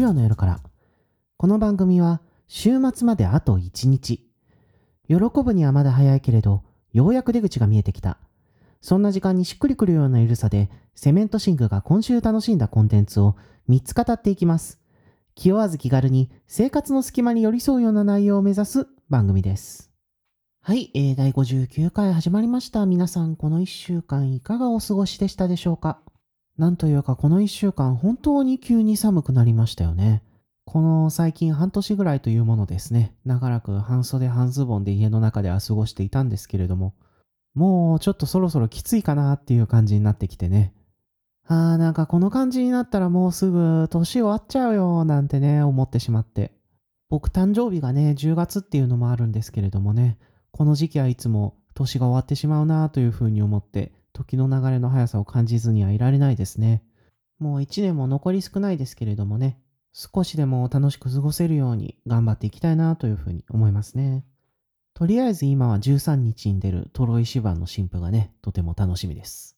木曜の夜から。この番組は週末まであと1日。喜ぶにはまだ早いけれど、ようやく出口が見えてきた。そんな時間にしっくりくるような緩さで、セメントシングが今週楽しんだコンテンツを3つ語っていきます。気負わず気軽に生活の隙間に寄り添うような内容を目指す番組です。はい、えー、第59回始まりました。皆さん、この1週間いかがお過ごしでしたでしょうか？なんというか、この1週間本当に急に寒くなりましたよね。この最近半年ぐらいというものですね。長らく半袖半ズボンで家の中では過ごしていたんですけれども、もうちょっとそろそろきついかなっていう感じになってきてね。あーなんかこの感じになったらもうすぐ年終わっちゃうよなんてね、思ってしまって。僕誕生日がね、10月っていうのもあるんですけれどもね、この時期はいつも年が終わってしまうなというふうに思って、時の流れの速さを感じずにはいられないですね。もう一年も残り少ないですけれどもね、少しでも楽しく過ごせるように頑張っていきたいなというふうに思いますね。とりあえず今は13日に出るトロイシバンの新譜がね、とても楽しみです。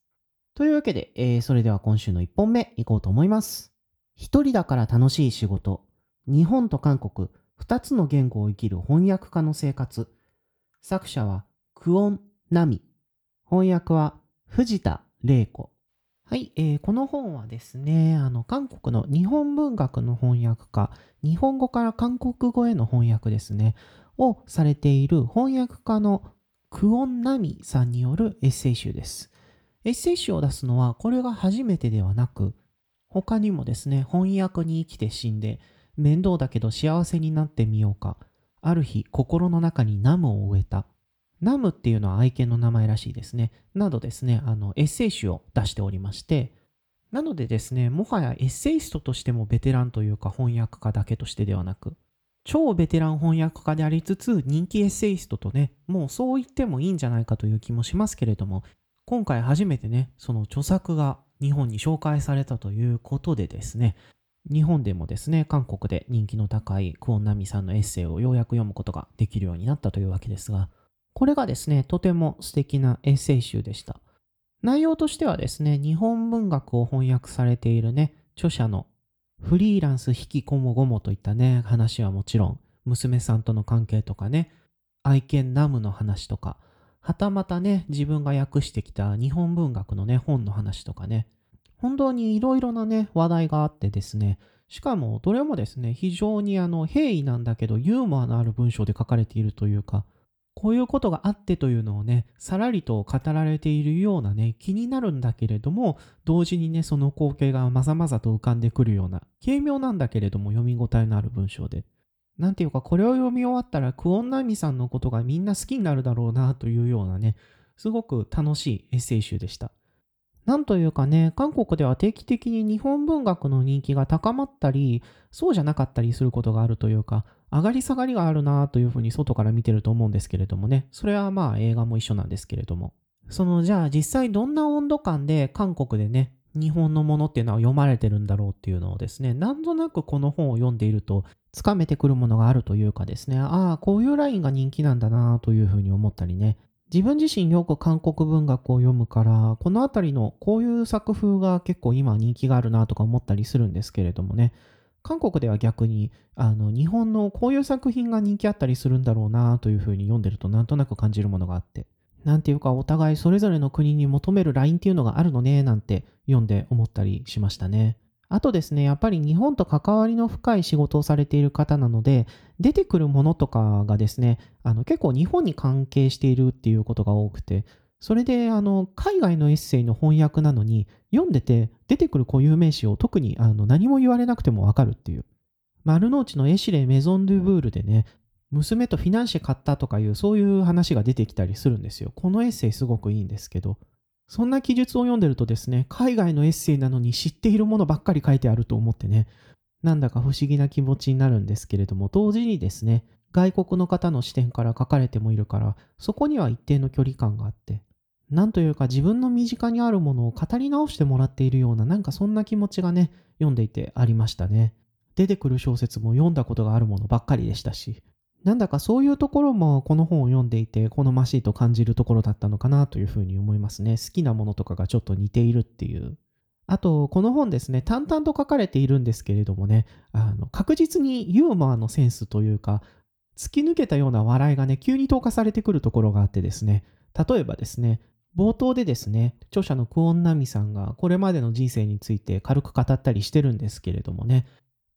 というわけで、えーそれでは今週の1本目いこうと思います。一人だから楽しい仕事。日本と韓国、二つの言語を生きる翻訳家の生活。作者はクオン・ナミ。翻訳は藤田玲子。はい、えーこの本はですね、あの、韓国の日本文学の翻訳家、日本語から韓国語への翻訳ですね、をされている翻訳家のクオン・ナミさんによるエッセイ集です。エッセイ集を出すのはこれが初めてではなく、他にもですね、翻訳に生きて死んで、面倒だけど幸せになってみようか。ある日、心の中にナムを植えた。ナムっていうのは愛犬の名前らしいですね。などですね、あの、エッセイ集を出しておりまして、なのでですね、もはやエッセイストとしてもベテランというか翻訳家だけとしてではなく、超ベテラン翻訳家でありつつ人気エッセイストとね、もうそう言ってもいいんじゃないかという気もしますけれども、今回初めてね、その著作が日本に紹介されたということでですね、日本でもですね、韓国で人気の高いクオンナミさんのエッセイをようやく読むことができるようになったというわけですが、これがですね、とても素敵なエッセイ集でした。内容としてはですね、日本文学を翻訳されているね、著者のフリーランス引きこもごもといったね、話はもちろん、娘さんとの関係とかね、愛犬ナムの話とか、はたまたね、自分が訳してきた日本文学のね、本の話とかね、本当にいろいろなね、話題があってですね、しかもどれもですね、非常にあの、平易なんだけど、ユーモアのある文章で書かれているというか、こういうことがあってというのをね、さらりと語られているようなね、気になるんだけれども、同時にね、その光景がまざまざと浮かんでくるような、軽妙なんだけれども読み応えのある文章で。なんていうか、これを読み終わったら、クオンナミさんのことがみんな好きになるだろうなというようなね、すごく楽しいエッセイ集でした。なんというかね、韓国では定期的に日本文学の人気が高まったり、そうじゃなかったりすることがあるというか、上がり下がりがあるなというふうに外から見てると思うんですけれどもね、それはまあ映画も一緒なんですけれども。そのじゃあ実際どんな温度感で韓国でね、日本のものっていうのは読まれてるんだろうっていうのをですね、なんとなくこの本を読んでいると、つかめてくるものがあるというかですね、ああ、こういうラインが人気なんだなというふうに思ったりね、自分自身よく韓国文学を読むから、このあたりのこういう作風が結構今人気があるなとか思ったりするんですけれどもね、韓国では逆にあの日本のこういう作品が人気あったりするんだろうなというふうに読んでるとなんとなく感じるものがあって、なんていうかお互いそれぞれの国に求めるラインっていうのがあるのねなんて読んで思ったりしましたね。あとですね、やっぱり日本と関わりの深い仕事をされている方なので、出てくるものとかがですね、あの結構日本に関係しているっていうことが多くて、それであの海外のエッセイの翻訳なのに、読んでて出てくる固有名詞を特にあの何も言われなくてもわかるっていう。丸の内のエシレ・メゾン・ドゥ・ブールでね、娘とフィナンシェ買ったとかいうそういう話が出てきたりするんですよ。このエッセイすごくいいんですけど、そんな記述を読んでるとですね、海外のエッセイなのに知っているものばっかり書いてあると思ってね、なんだか不思議な気持ちになるんですけれども、同時にですね、外国の方の視点から書かれてもいるから、そこには一定の距離感があって、なんというか自分の身近にあるものを語り直してもらっているような、なんかそんな気持ちがね、読んでいてありましたね。出てくる小説も読んだことがあるものばっかりでしたし、なんだかそういうところもこの本を読んでいて好ましいと感じるところだったのかなというふうに思いますね。好きなものとかがちょっと似ているっていう。あと、この本ですね、淡々と書かれているんですけれどもね、あの確実にユーモアのセンスというか、突き抜けたような笑いがね、急に投下されてくるところがあってですね、例えばですね、冒頭でですね、著者のクオンナミさんがこれまでの人生について軽く語ったりしてるんですけれどもね、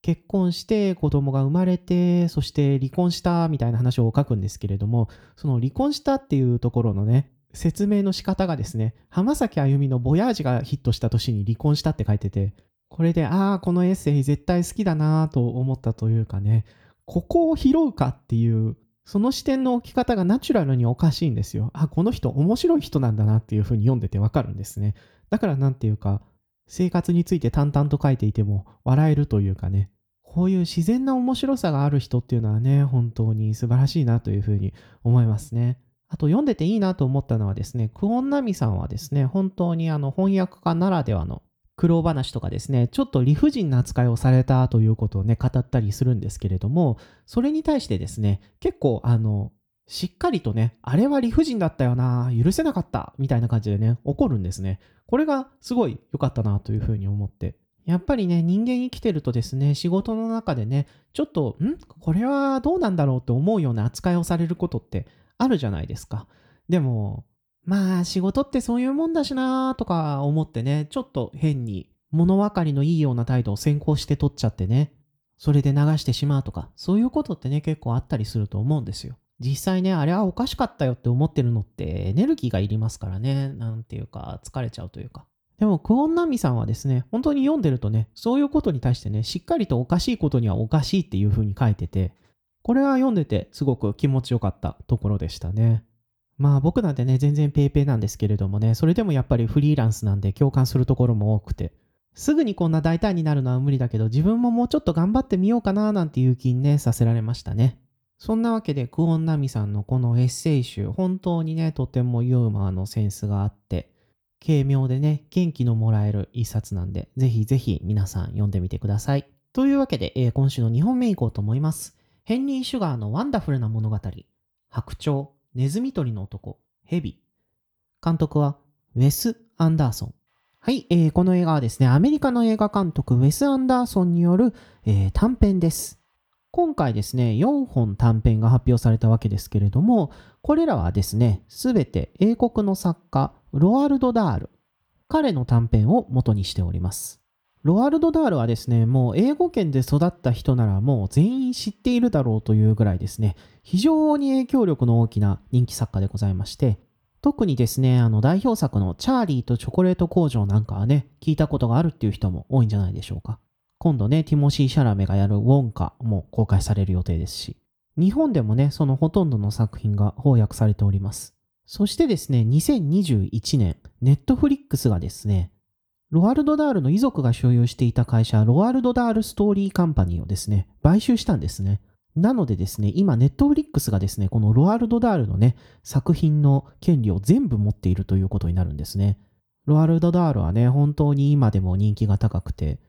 結婚して子供が生まれて、そして離婚したみたいな話を書くんですけれども、その離婚したっていうところのね、説明の仕方がですね、浜崎あゆみのボヤージがヒットした年に離婚したって書いてて、これで、ああ、このエッセイ絶対好きだなと思ったというかね、ここを拾うかっていう、その視点の置き方がナチュラルにおかしいんですよ。あ、この人面白い人なんだなっていうふうに読んでてわかるんですね。だからなんていうか、生活について淡々と書いていても笑えるというかね、こういう自然な面白さがある人っていうのはね、本当に素晴らしいなというふうに思いますね。あと読んでていいなと思ったのはですね、クオンナミさんはですね、本当にあの翻訳家ならではの苦労話とかですね、ちょっと理不尽な扱いをされたということをね、語ったりするんですけれども、それに対してですね、結構あの、しっかりとね、あれは理不尽だったよな、許せなかった、みたいな感じでね、怒るんですね。これがすごい良かったなというふうに思ってやっぱりね、人間生きてるとですね、仕事の中でね、ちょっと、ん？これはどうなんだろうって思うような扱いをされることってあるじゃないですか。でも、まあ仕事ってそういうもんだしなーとか思ってね、ちょっと変に物分かりのいいような態度を先行して取っちゃってね、それで流してしまうとか、そういうことってね、結構あったりすると思うんですよ。実際ね、あれはおかしかったよって思ってるのってエネルギーがいりますからね、なんていうか、疲れちゃうというか。でも、クオンナミさんはですね、本当に読んでるとね、そういうことに対してね、しっかりとおかしいことにはおかしいっていう風に書いてて、これは読んでてすごく気持ちよかったところでしたね。まあ僕なんてね、全然ペーペーなんですけれどもね、それでもやっぱりフリーランスなんで共感するところも多くて、すぐにこんな大胆になるのは無理だけど、自分ももうちょっと頑張ってみようかななんていう気にね、させられましたね。そんなわけで、クオンナミさんのこのエッセイ集、本当にね、とてもユーモアのセンスがあって、軽妙でね、元気のもらえる一冊なんで、ぜひぜひ皆さん読んでみてください。というわけで、えー、今週の2本目いこうと思います。ヘンリー・シュガーのワンダフルな物語。白鳥、ネズミ捕りの男、ヘビ。監督は、ウェス・アンダーソン。はい、えー、この映画はですね、アメリカの映画監督、ウェス・アンダーソンによる、えー、短編です。今回ですね、4本短編が発表されたわけですけれども、これらはですね、すべて英国の作家、ロアルド・ダール、彼の短編を元にしております。ロアルド・ダールはですね、もう英語圏で育った人ならもう全員知っているだろうというぐらいですね、非常に影響力の大きな人気作家でございまして、特にですね、あの代表作のチャーリーとチョコレート工場なんかはね、聞いたことがあるっていう人も多いんじゃないでしょうか。今度ね、ティモシー・シャラメがやるウォンカも公開される予定ですし、日本でもね、そのほとんどの作品が翻訳されております。そしてですね、2021年、ネットフリックスがですね、ロアルド・ダールの遺族が所有していた会社、ロアルド・ダール・ストーリー・カンパニーをですね、買収したんですね。なのでですね、今、ネットフリックスがですね、このロアルド・ダールのね、作品の権利を全部持っているということになるんですね。ロアルド・ダールはね、本当に今でも人気が高くて、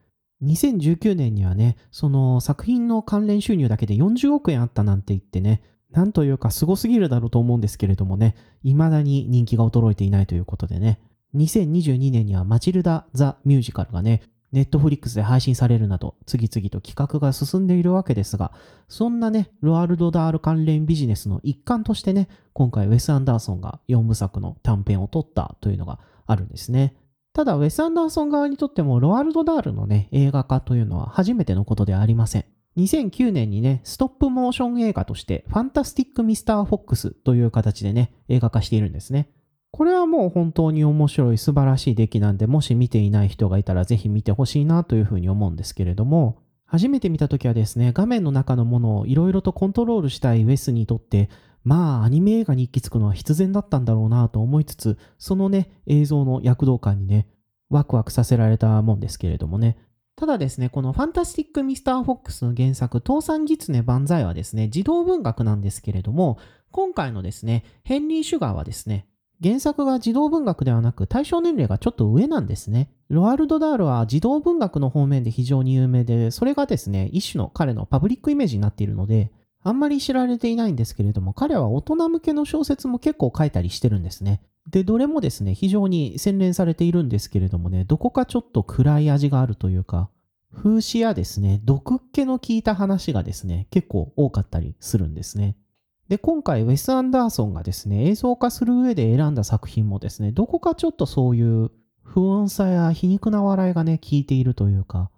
2019年にはね、その作品の関連収入だけで40億円あったなんて言ってね、なんというか凄すぎるだろうと思うんですけれどもね、未だに人気が衰えていないということでね、2022年にはマチルダ・ザ・ミュージカルがね、ネットフリックスで配信されるなど、次々と企画が進んでいるわけですが、そんなね、ロアルド・ダール関連ビジネスの一環としてね、今回ウェス・アンダーソンが4部作の短編を撮ったというのがあるんですね。ただ、ウェス・アンダーソン側にとっても、ロアルド・ダールのね、映画化というのは初めてのことではありません。2009年にね、ストップモーション映画として、ファンタスティック・ミスター・フォックスという形でね、映画化しているんですね。これはもう本当に面白い素晴らしい出来なんで、もし見ていない人がいたらぜひ見てほしいなというふうに思うんですけれども、初めて見た時はですね、画面の中のものをいろいろとコントロールしたいウェスにとって、まあ、アニメ映画に行き着くのは必然だったんだろうなと思いつつ、そのね、映像の躍動感にね、ワクワクさせられたもんですけれどもね。ただですね、このファンタスティック・ミスター・フォックスの原作、倒産狐万歳はですね、児童文学なんですけれども、今回のですね、ヘンリー・シュガーはですね、原作が児童文学ではなく対象年齢がちょっと上なんですね。ロアルド・ダールは児童文学の方面で非常に有名で、それがですね、一種の彼のパブリックイメージになっているので、あんまり知られていないんですけれども、彼は大人向けの小説も結構書いたりしてるんですね。で、どれもですね、非常に洗練されているんですけれどもね、どこかちょっと暗い味があるというか、風刺やですね、毒っ気の効いた話がですね、結構多かったりするんですね。で、今回、ウェス・アンダーソンがですね、映像化する上で選んだ作品もですね、どこかちょっとそういう不穏さや皮肉な笑いがね、効いているというか、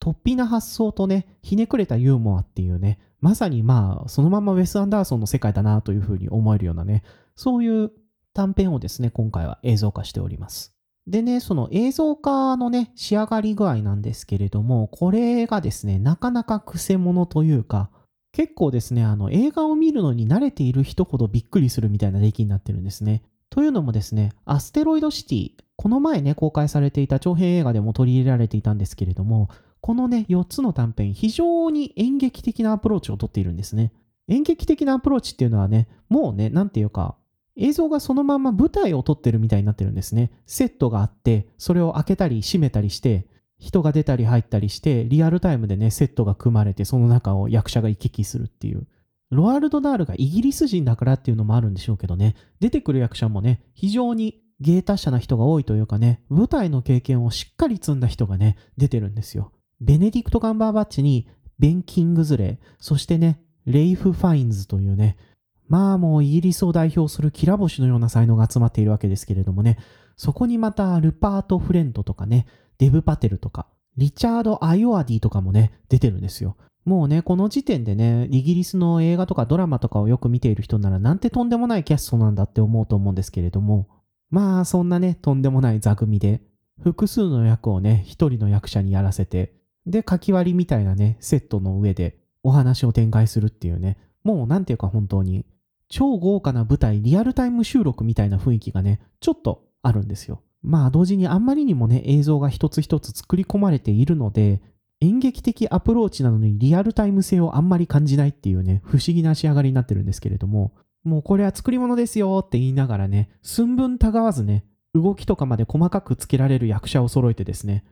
突飛な発想とね、ひねくれたユーモアっていうね、まさにまあ、そのままウェス・アンダーソンの世界だなというふうに思えるようなね、そういう短編をですね、今回は映像化しております。でね、その映像化のね、仕上がり具合なんですけれども、これがですね、なかなか癖者というか、結構ですね、あの映画を見るのに慣れている人ほどびっくりするみたいな出来になってるんですね。というのもですね、アステロイドシティ、この前ね、公開されていた長編映画でも取り入れられていたんですけれども、このね、4つの短編、非常に演劇的なアプローチをとっているんですね。演劇的なアプローチっていうのはね、もうね、なんていうか、映像がそのまま舞台を撮ってるみたいになってるんですね。セットがあって、それを開けたり閉めたりして、人が出たり入ったりして、リアルタイムでね、セットが組まれて、その中を役者が行き来するっていう。ロワールド・ダールがイギリス人だからっていうのもあるんでしょうけどね、出てくる役者もね、非常に芸達者な人が多いというかね、舞台の経験をしっかり積んだ人がね、出てるんですよ。ベネディクト・ガンバーバッチに、ベン・キングズレー、そしてね、レイフ・ファインズというね、まあもうイギリスを代表するキラ星のような才能が集まっているわけですけれどもね、そこにまたルパート・フレントとかね、デブ・パテルとか、リチャード・アイオアディとかもね、出てるんですよ。もうね、この時点でね、イギリスの映画とかドラマとかをよく見ている人ならなんてとんでもないキャストなんだって思うと思うんですけれども、まあそんなね、とんでもない座組で、複数の役をね、一人の役者にやらせて、で、書き割りみたいなね、セットの上でお話を展開するっていうね、もうなんていうか本当に超豪華な舞台、リアルタイム収録みたいな雰囲気がね、ちょっとあるんですよ。まあ同時にあんまりにもね、映像が一つ一つ作り込まれているので、演劇的アプローチなのにリアルタイム性をあんまり感じないっていうね、不思議な仕上がりになってるんですけれども、もうこれは作り物ですよって言いながらね、寸分たがわずね、動きとかまで細かくつけられる役者を揃えてですね、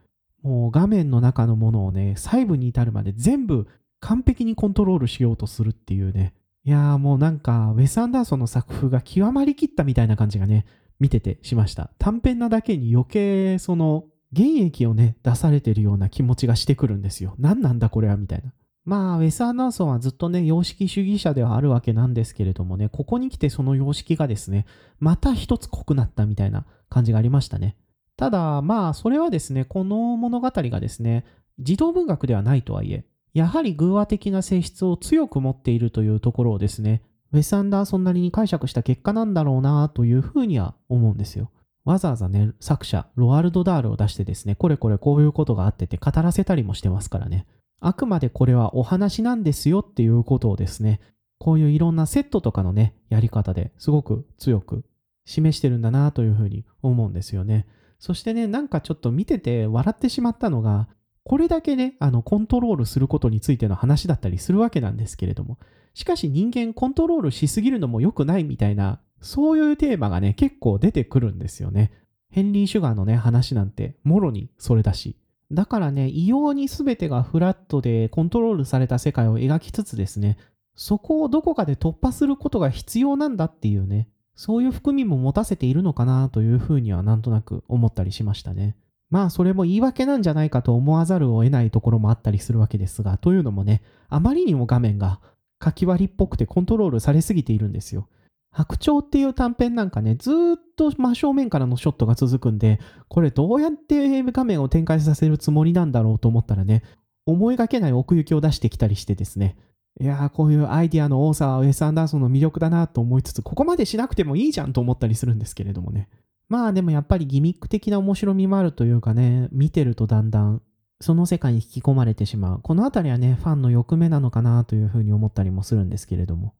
もう画面の中のものをね、細部に至るまで全部完璧にコントロールしようとするっていうね、いやーもうなんか、ウェス・アンダーソンの作風が極まりきったみたいな感じがね、見ててしました。短編なだけに余計、その、原液をね、出されてるような気持ちがしてくるんですよ。何なんだこれはみたいな。まあ、ウェス・アンダーソンはずっとね、様式主義者ではあるわけなんですけれどもね、ここに来てその様式がですね、また一つ濃くなったみたいな感じがありましたね。ただ、まあ、それはですね、この物語がですね、児童文学ではないとはいえ、やはり偶話的な性質を強く持っているというところをですね、ウェス・アンダーソンなりに解釈した結果なんだろうなというふうには思うんですよ。わざわざね、作者、ロワルド・ダールを出してですね、これこれこういうことがあってて語らせたりもしてますからね。あくまでこれはお話なんですよっていうことをですね、こういういろんなセットとかのね、やり方ですごく強く示してるんだなというふうに思うんですよね。そしてね、なんかちょっと見てて笑ってしまったのが、これだけね、あの、コントロールすることについての話だったりするわけなんですけれども、しかし人間コントロールしすぎるのも良くないみたいな、そういうテーマがね、結構出てくるんですよね。ヘンリー・シュガーのね、話なんて、もろにそれだし。だからね、異様に全てがフラットでコントロールされた世界を描きつつですね、そこをどこかで突破することが必要なんだっていうね、そういう含みも持たせているのかなというふうにはなんとなく思ったりしましたね。まあそれも言い訳なんじゃないかと思わざるを得ないところもあったりするわけですが、というのもね、あまりにも画面が書き割りっぽくてコントロールされすぎているんですよ。白鳥っていう短編なんかね、ずっと真正面からのショットが続くんで、これどうやって画面を展開させるつもりなんだろうと思ったらね、思いがけない奥行きを出してきたりしてですね、いやーこういうアイディアの多さはウェス・アンダーソンの魅力だなと思いつつ、ここまでしなくてもいいじゃんと思ったりするんですけれどもね。まあでもやっぱりギミック的な面白みもあるというかね、見てるとだんだんその世界に引き込まれてしまう。このあたりはね、ファンの欲目なのかなというふうに思ったりもするんですけれども。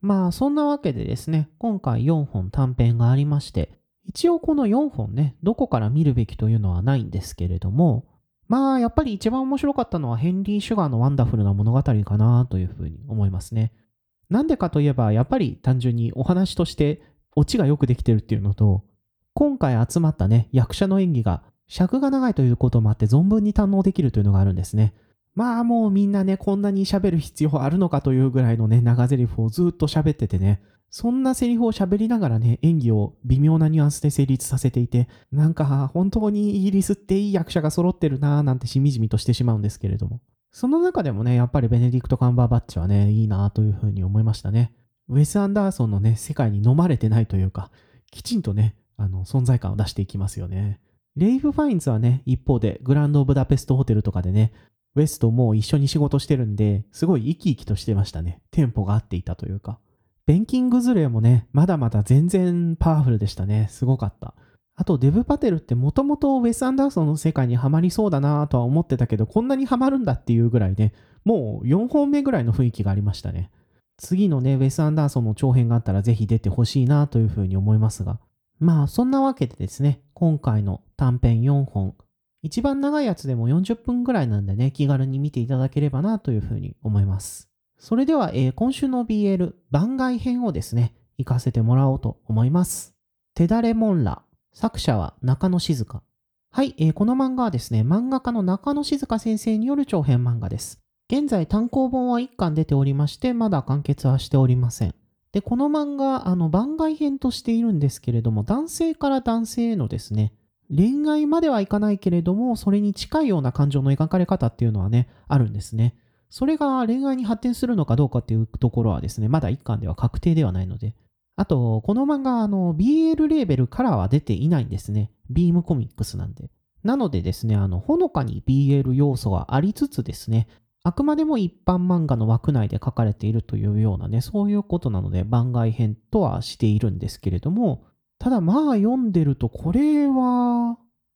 まあそんなわけでですね、今回4本短編がありまして、一応この4本ね、どこから見るべきというのはないんですけれども、まあやっぱり一番面白かったのはヘンリー・シュガーのワンダフルな物語かなというふうに思いますね。なんでかといえば、やっぱり単純にお話としてオチがよくできてるっていうのと、今回集まったね、役者の演技が尺が長いということもあって存分に堪能できるというのがあるんですね。まあもうみんなね、こんなに喋る必要あるのかというぐらいのね、長台詞をずっと喋っててね、そんなセリフを喋りながらね、演技を微妙なニュアンスで成立させていて、なんか本当にイギリスっていい役者が揃ってるなぁなんてしみじみとしてしまうんですけれども。その中でもね、やっぱりベネディクト・カンバーバッチはね、いいなぁというふうに思いましたね。ウェス・アンダーソンのね、世界に飲まれてないというか、きちんとね、あの、存在感を出していきますよね。レイフ・ファインズはね、一方でグランド・オブダペストホテルとかでね、ウェスともう一緒に仕事してるんで、すごい生き生きとしてましたね。テンポが合っていたというか。ベンキングズレもね、まだまだ全然パワフルでしたね。すごかった。あと、デブ・パテルってもともとウェス・アンダーソンの世界にはまりそうだなとは思ってたけど、こんなにはまるんだっていうぐらいね、もう4本目ぐらいの雰囲気がありましたね。次のね、ウェス・アンダーソンの長編があったらぜひ出てほしいなというふうに思いますが。まあ、そんなわけでですね、今回の短編4本、一番長いやつでも40分ぐらいなんでね、気軽に見ていただければなというふうに思います。それでは、えー、今週の BL 番外編をですね、行かせてもらおうと思います。手だれモンラ。作者は中野静香。はい、えー、この漫画はですね、漫画家の中野静香先生による長編漫画です。現在単行本は1巻出ておりまして、まだ完結はしておりません。で、この漫画、あの、番外編としているんですけれども、男性から男性へのですね、恋愛まではいかないけれども、それに近いような感情の描かれ方っていうのはね、あるんですね。それが恋愛に発展するのかどうかっていうところはですね、まだ一巻では確定ではないので。あと、この漫画、あの、BL レーベルからは出ていないんですね。ビームコミックスなんで。なのでですね、あの、ほのかに BL 要素はありつつですね、あくまでも一般漫画の枠内で書かれているというようなね、そういうことなので番外編とはしているんですけれども、ただまあ読んでるとこれは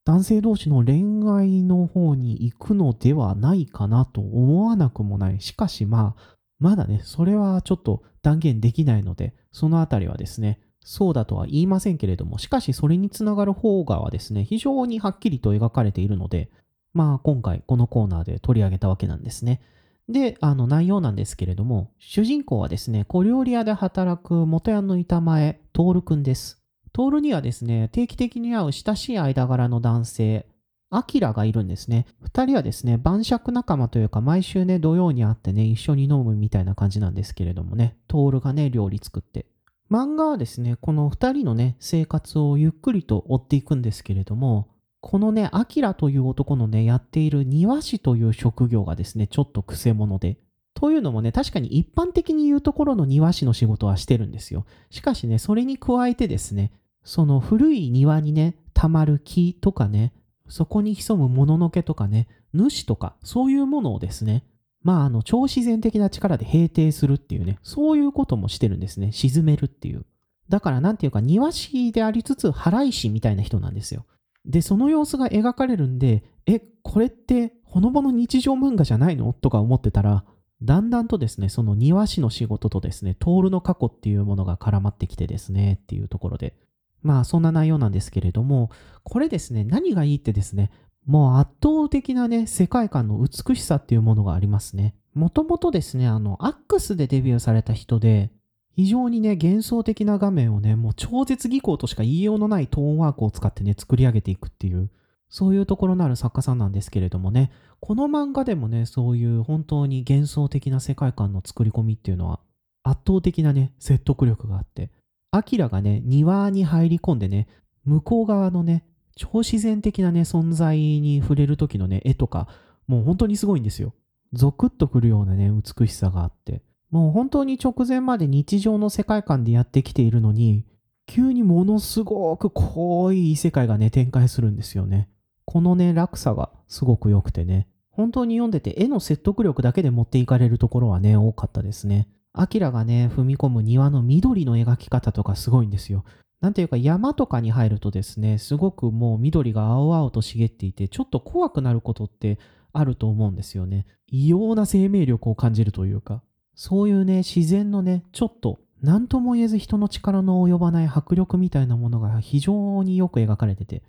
男性同士の恋愛の方に行くのではないかなと思わなくもない。しかしまあ、まだね、それはちょっと断言できないので、そのあたりはですね、そうだとは言いませんけれども、しかしそれにつながる方がはですね、非常にはっきりと描かれているので、まあ今回このコーナーで取り上げたわけなんですね。で、あの内容なんですけれども、主人公はですね、小料理屋で働く元屋の板前、徹くんです。トールにはですね、定期的に会う親しい間柄の男性、アキラがいるんですね。二人はですね、晩酌仲間というか、毎週ね、土曜に会ってね、一緒に飲むみたいな感じなんですけれどもね、トールがね、料理作って。漫画はですね、この二人のね、生活をゆっくりと追っていくんですけれども、このね、アキラという男のね、やっている庭師という職業がですね、ちょっと癖者で、というのもね、確かに一般的に言うところの庭師の仕事はしてるんですよ。しかしね、それに加えてですね、その古い庭にね、たまる木とかね、そこに潜むもののけとかね、主とか、そういうものをですね、まあ、あの、超自然的な力で平定するっていうね、そういうこともしてるんですね。沈めるっていう。だから、なんていうか、庭師でありつつ、払い師みたいな人なんですよ。で、その様子が描かれるんで、え、これって、ほのぼの日常漫画じゃないの？とか思ってたら、だんだんとですね、その庭師の仕事とですね、トールの過去っていうものが絡まってきてですね、っていうところで。まあ、そんな内容なんですけれども、これですね、何がいいってですね、もう圧倒的なね、世界観の美しさっていうものがありますね。もともとですね、あの、アックスでデビューされた人で、非常にね、幻想的な画面をね、もう超絶技巧としか言いようのないトーンワークを使ってね、作り上げていくっていう、そういうところのある作家さんなんですけれどもね、この漫画でもね、そういう本当に幻想的な世界観の作り込みっていうのは、圧倒的なね、説得力があって、アキラがね、庭に入り込んでね、向こう側のね、超自然的なね、存在に触れる時のね、絵とか、もう本当にすごいんですよ。ゾクッとくるようなね、美しさがあって。もう本当に直前まで日常の世界観でやってきているのに、急にものすごく濃い異世界がね、展開するんですよね。このね、落差がすごく良くてね、本当に読んでて絵の説得力だけで持っていかれるところはね、多かったですね。アキラがね、踏み込む庭の緑の描き方とかすごいんですよ。なんていうか山とかに入るとですね、すごくもう緑が青々と茂っていて、ちょっと怖くなることってあると思うんですよね。異様な生命力を感じるというか、そういうね、自然のね、ちょっと何とも言えず人の力の及ばない迫力みたいなものが非常によく描かれてて、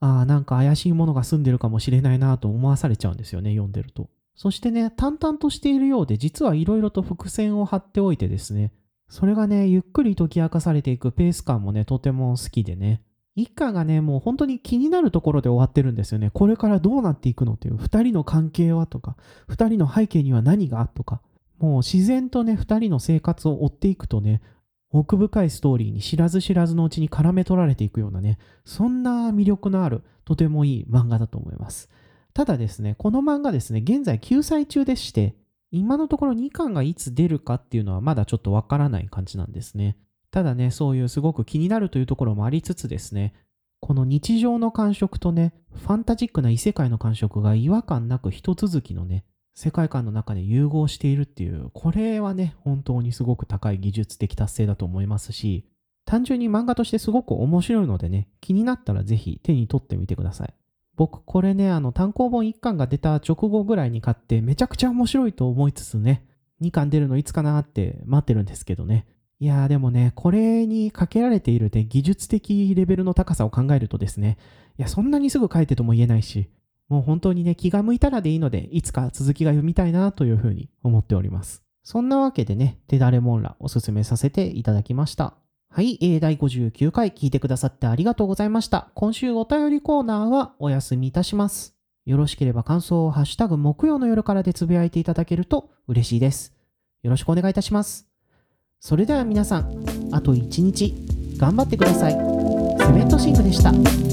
ああ、なんか怪しいものが住んでるかもしれないなと思わされちゃうんですよね、読んでると。そしてね、淡々としているようで、実はいろいろと伏線を張っておいてですね、それがね、ゆっくり解き明かされていくペース感もね、とても好きでね、一家がね、もう本当に気になるところで終わってるんですよね。これからどうなっていくのっていう、二人の関係はとか、二人の背景には何がとか、もう自然とね、二人の生活を追っていくとね、奥深いストーリーに知らず知らずのうちに絡め取られていくようなね、そんな魅力のある、とてもいい漫画だと思います。ただですね、この漫画ですね、現在救済中でして、今のところ2巻がいつ出るかっていうのはまだちょっとわからない感じなんですね。ただね、そういうすごく気になるというところもありつつですね、この日常の感触とね、ファンタジックな異世界の感触が違和感なく一続きのね、世界観の中で融合しているっていう、これはね、本当にすごく高い技術的達成だと思いますし、単純に漫画としてすごく面白いのでね、気になったらぜひ手に取ってみてください。僕、これね、あの、単行本1巻が出た直後ぐらいに買って、めちゃくちゃ面白いと思いつつね、2巻出るのいつかなって待ってるんですけどね。いやーでもね、これにかけられているね、技術的レベルの高さを考えるとですね、いや、そんなにすぐ書いてとも言えないし、もう本当にね、気が向いたらでいいので、いつか続きが読みたいなというふうに思っております。そんなわけでね、手だれモンラおすすめさせていただきました。はい、えー、第59回聞いてくださってありがとうございました。今週お便りコーナーはお休みいたします。よろしければ感想をハッシュタグ木曜の夜からでつぶやいていただけると嬉しいです。よろしくお願いいたします。それでは皆さん、あと1日頑張ってください。セメントシングでした。